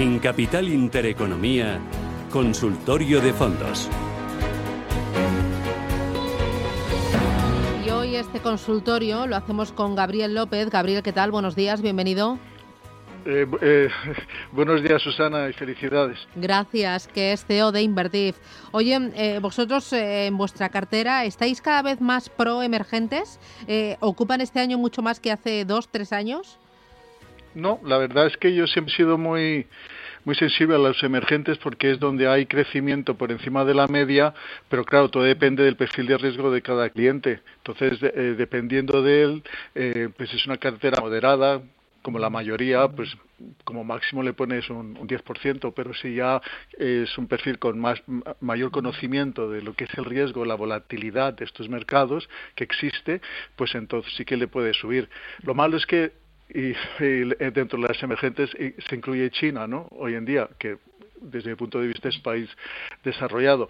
En Capital Intereconomía, Consultorio de Fondos. Y hoy este consultorio lo hacemos con Gabriel López. Gabriel, ¿qué tal? Buenos días, bienvenido. Eh, eh, buenos días, Susana, y felicidades. Gracias, que es CEO de Invertif. Oye, eh, vosotros en vuestra cartera estáis cada vez más pro emergentes. ¿Ocupan este año mucho más que hace dos, tres años? No, la verdad es que yo siempre he sido muy muy sensible a los emergentes porque es donde hay crecimiento por encima de la media, pero claro, todo depende del perfil de riesgo de cada cliente. Entonces, eh, dependiendo de él, eh, pues es una cartera moderada, como la mayoría, pues como máximo le pones un, un 10%, pero si ya es un perfil con más, mayor conocimiento de lo que es el riesgo, la volatilidad de estos mercados que existe, pues entonces sí que le puede subir. Lo malo es que y, dentro de las emergentes se incluye China, ¿no? Hoy en día, que desde mi punto de vista es país desarrollado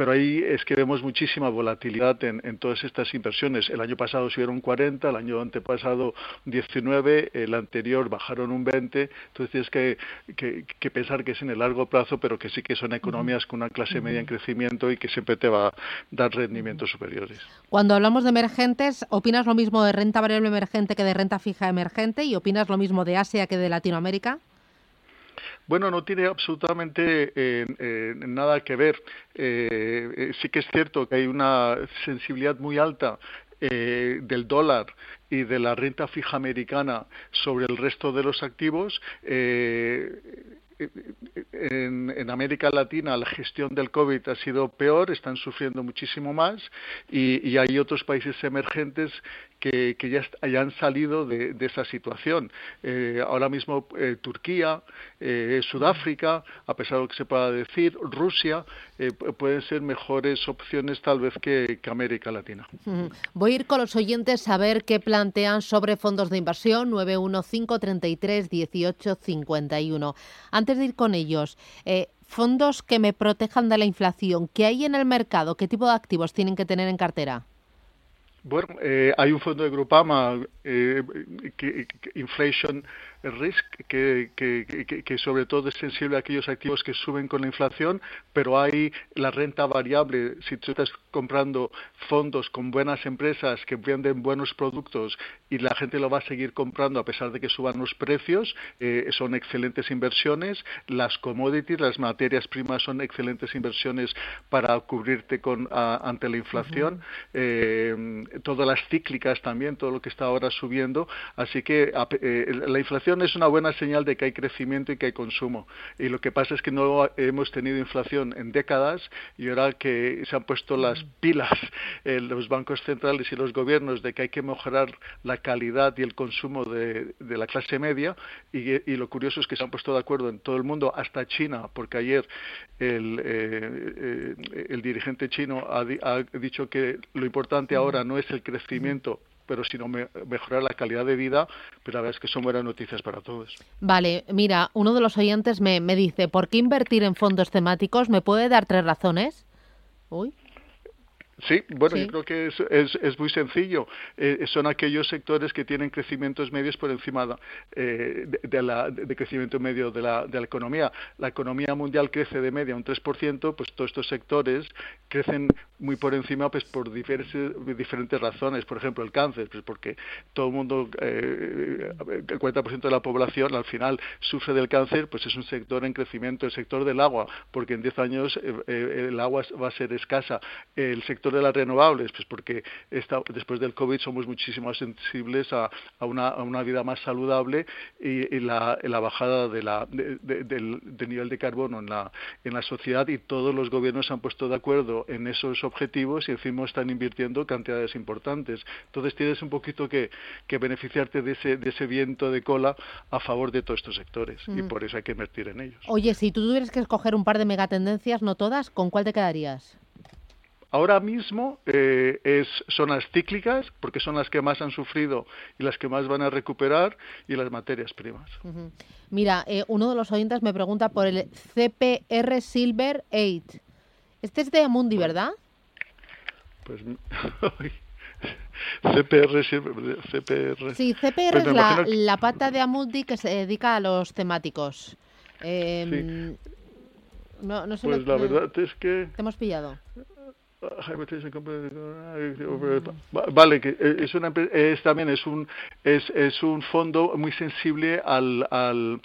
pero ahí es que vemos muchísima volatilidad en, todas estas inversiones. El año pasado subieron un 40, el año antepasado un 19, el anterior bajaron un 20, entonces tienes que, que, pensar que es en el largo plazo, pero que sí que son economías con una clase media en crecimiento y que siempre te va a dar rendimientos superiores. Cuando hablamos de emergentes, ¿opinas lo mismo de renta variable emergente que de renta fija emergente y opinas lo mismo de Asia que de Latinoamérica? Bueno, no tiene absolutamente eh, eh, nada que ver. Eh, sí que es cierto que hay una sensibilidad muy alta del dólar y de la renta fija americana sobre el resto de los activos. En, América Latina la gestión del COVID ha sido peor, están sufriendo muchísimo más y hay otros países emergentes que, ya hayan salido de, esa situación. Eh, ahora mismo eh, Turquía, eh, Sudáfrica, a pesar de lo que se pueda decir, Rusia, pueden ser mejores opciones tal vez que, América Latina. Voy a ir con los oyentes a ver qué plantean sobre fondos de inversión 915331851. Antes de ir con ellos, fondos que me protejan de la inflación, ¿qué hay en el mercado? ¿Qué tipo de activos tienen que tener en cartera? Bueno, eh, hay un fondo de Grupama, eh, que, Inflation risk que, que, que, sobre todo es sensible a aquellos activos que suben con la inflación, pero hay la renta variable. Si tú estás comprando fondos con buenas empresas que venden buenos productos y la gente lo va a seguir comprando a pesar de que suban los precios, eh, son excelentes inversiones. Las commodities, las materias primas son excelentes inversiones para cubrirte con, ante la inflación. Eh, todas las cíclicas también, todo lo que está ahora subiendo. Así que eh, la inflación es una buena señal de que hay crecimiento y que hay consumo. Y lo que pasa es que no hemos tenido inflación en décadas y ahora que se han puesto las pilas en los bancos centrales y los gobiernos de que hay que mejorar la calidad y el consumo de, la clase media y, lo curioso es que se han puesto de acuerdo en todo el mundo, hasta China, porque ayer el, eh, eh, el dirigente chino ha, ha dicho que lo importante ahora no es el crecimiento pero sino mejorar la calidad de vida, pero la verdad es que son buenas noticias para todos. Vale, mira, uno de los oyentes me, me dice, ¿por qué invertir en fondos temáticos? ¿Me puede dar tres razones? Uy. Sí, bueno, yo creo que es, es, es muy sencillo. Eh, son aquellos sectores que tienen crecimientos medios por encima eh, de, la, de crecimiento medio de la, de la economía. La economía mundial crece de media un 3%, pues todos estos sectores crecen muy por encima pues por diferentes, diferentes razones. Por ejemplo, el cáncer, pues porque todo el mundo, eh, el 40% de la población al final sufre del cáncer, pues es un sector en crecimiento. El sector del agua, porque en 10 años el agua va a ser escasa. El sector de las renovables? Pues porque después del COVID somos muchísimo más sensibles a, a, una, a una, vida más saludable y, la, la, bajada de la, del, nivel de carbono en la, en la sociedad y todos los gobiernos se han puesto de acuerdo en esos objetivos y encima están invirtiendo cantidades importantes. Entonces tienes un poquito que, que beneficiarte de ese, de ese viento de cola a favor de todos estos sectores y por eso hay que invertir en ellos. Oye, si tú tuvieras que escoger un par de megatendencias, no todas, ¿con cuál te quedarías? Ahora mismo eh, es, son las cíclicas, porque son las que más han sufrido y las que más van a recuperar, y las materias primas. Mira, eh, uno de los oyentes me pregunta por el CPR Silver 8. Este es de Amundi, ¿verdad? Pues CPR, CPR. Sí, CPR pues es la, la, pata de Amundi que se dedica a los temáticos. Eh, no, no sé pues la verdad es que... Te hemos pillado. Vale, que eh, es, una, es también es un es, es un fondo muy sensible al, al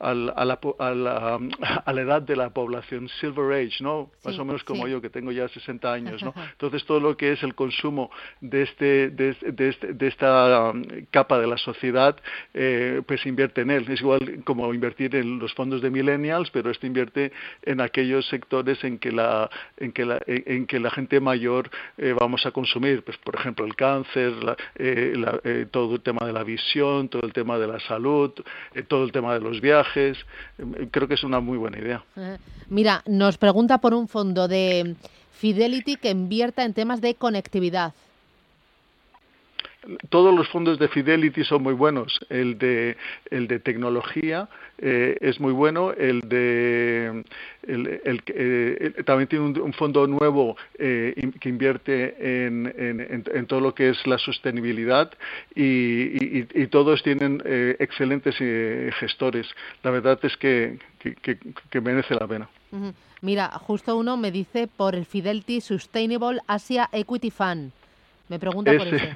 a, la, a, la, a, la, edad de la población, Silver Age, ¿no? Más o menos como yo, que tengo ya 60 años, ¿no? Entonces, todo lo que es el consumo de, este, de, de, este, de esta um, capa de la sociedad, eh, pues invierte en él. Es igual como invertir en los fondos de millennials, pero esto invierte en aquellos sectores en que la, en que la, en que la gente mayor eh, vamos a consumir, pues por ejemplo el cáncer, eh, eh, todo el tema de la visión, todo el tema de la salud, eh, todo el tema de los viajes, eh, creo que es una muy buena idea. Mira, nos pregunta por un fondo de Fidelity que invierta en temas de conectividad todos los fondos de Fidelity son muy buenos. El de, el de tecnología eh, es muy bueno. El de el, el, eh, también tiene un, fondo nuevo eh, que invierte en, en, en, todo lo que es la sostenibilidad y, y, todos tienen excelentes gestores. La verdad es que, que, que, merece la pena. Mira, justo uno me dice por el Fidelity Sustainable Asia Equity Fund. Me pregunta por eso.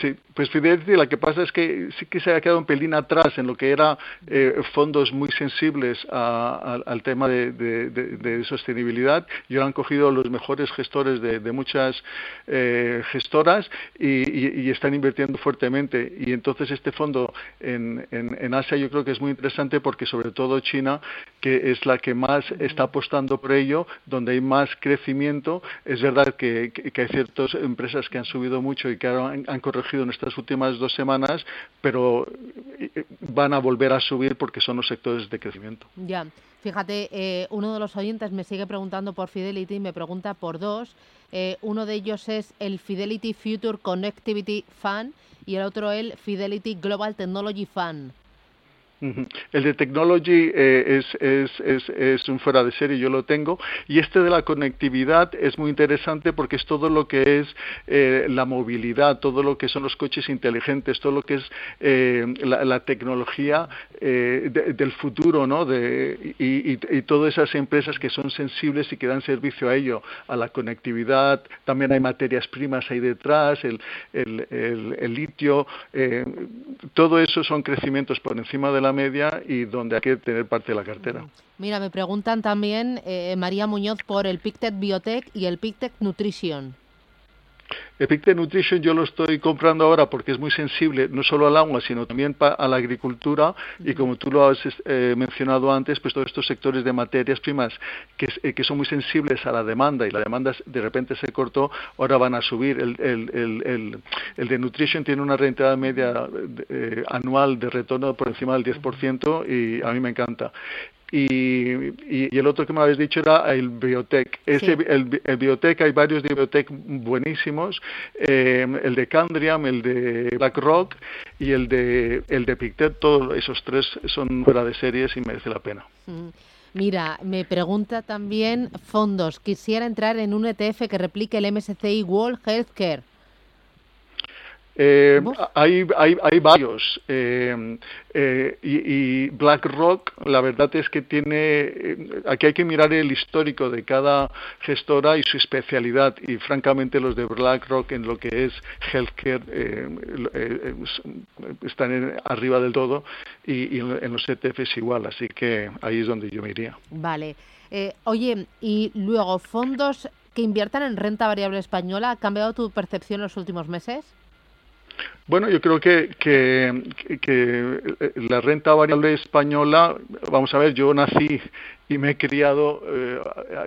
Sí, pues Fidelity la que pasa es que sí que se ha quedado un pelín atrás en lo que era eh, fondos muy sensibles al tema de, sostenibilidad y ahora han cogido los mejores gestores de, muchas eh, gestoras y, están invirtiendo fuertemente. Y entonces este fondo en, en, Asia yo creo que es muy interesante porque sobre todo China, que es la que más está apostando por ello, donde hay más crecimiento. Es verdad que, hay ciertas empresas que han subido mucho y que ahora han, han corregido en estas últimas dos semanas, pero eh, van a volver a subir porque son los sectores de crecimiento. Ya, fíjate, eh, uno de los oyentes me sigue preguntando por Fidelity, me pregunta por dos. Eh, uno de ellos es el Fidelity Future Connectivity Fund y el otro el Fidelity Global Technology Fund. El de Technology eh, es, un fuera de serie, yo lo tengo. Y este de la conectividad es muy interesante porque es todo lo que es eh, la movilidad, todo lo que son los coches inteligentes, todo lo que es eh, la, tecnología del futuro, ¿no? Y, todas esas empresas que son sensibles y que dan servicio a ello, a la conectividad. También hay materias primas ahí detrás, el, el litio. todo eso son crecimientos por encima de la media y donde hay que tener parte de la cartera. Mira, me preguntan también, eh, María Muñoz, por el Pictet Biotech y el Pictet Nutrition. Epictet Nutrition yo lo estoy comprando ahora porque es muy sensible no solo al agua, sino también a la agricultura y como tú lo has eh, mencionado antes, pues todos estos sectores de materias primas que, eh, que, son muy sensibles a la demanda y la demanda de repente se cortó, ahora van a subir. El, el, el, el de Nutrition tiene una rentabilidad media eh, anual de retorno por encima del 10% y a mí me encanta. Y, y, el otro que me habéis dicho era el biotech. Ese, el, el, biotech, hay varios de biotech buenísimos, eh, el de Candriam, el de BlackRock y el de, el de Pictet, todos esos tres son fuera de series y merece la pena. Mm. Mira, me pregunta también fondos. Quisiera entrar en un ETF que replique el MSCI World Healthcare. Eh, hay, hay, hay, varios eh, eh, y, BlackRock la verdad es que tiene eh, aquí hay que mirar el histórico de cada gestora y su especialidad y francamente los de BlackRock en lo que es healthcare eh, están arriba del todo y, en los ETFs igual así que ahí es donde yo me iría. Vale. Oye y luego fondos que inviertan en renta variable española ha cambiado tu percepción en los últimos meses Bueno, yo creo que, que, que, la renta variable española, vamos a ver, yo nací y me he criado eh,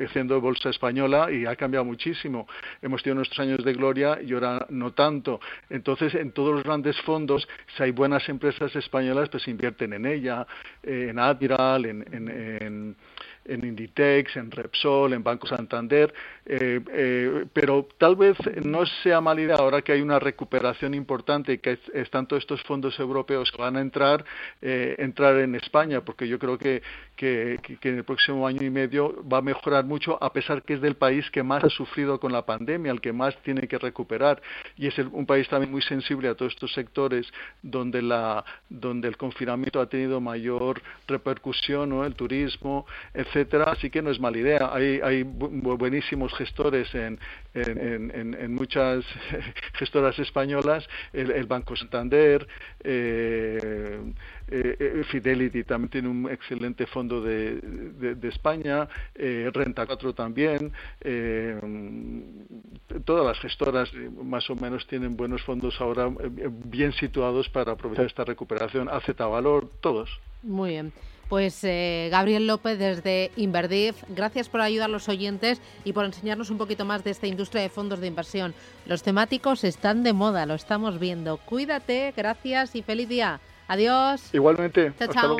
haciendo bolsa española y ha cambiado muchísimo. Hemos tenido nuestros años de gloria y ahora no tanto. Entonces, en todos los grandes fondos, si hay buenas empresas españolas, pues invierten en ella, eh, en Admiral, en, en en Inditex, en Repsol, en Banco Santander, eh, eh, pero tal vez no sea mala idea ahora que hay una recuperación importante y que están todos estos fondos europeos que van a entrar, eh, entrar en España, porque yo creo que, que, en el próximo año y medio va a mejorar mucho, a pesar que es del país que más ha sufrido con la pandemia, el que más tiene que recuperar, y es un país también muy sensible a todos estos sectores donde, la, donde el confinamiento ha tenido mayor repercusión, ¿no? el turismo, etc Así que no es mala idea. Hay, hay buenísimos gestores en, en, muchas gestoras españolas, el, Banco Santander, eh, eh, eh, Fidelity también tiene un excelente fondo de, de, España, Renta 4 también, todas las gestoras más o menos tienen buenos fondos ahora bien situados para aprovechar esta recuperación, AZ Valor, todos. Muy bien. Pues eh, Gabriel López desde Inverdif, gracias por ayudar a los oyentes y por enseñarnos un poquito más de esta industria de fondos de inversión. Los temáticos están de moda, lo estamos viendo. Cuídate, gracias y feliz día. Adiós. Igualmente. Chao, chao.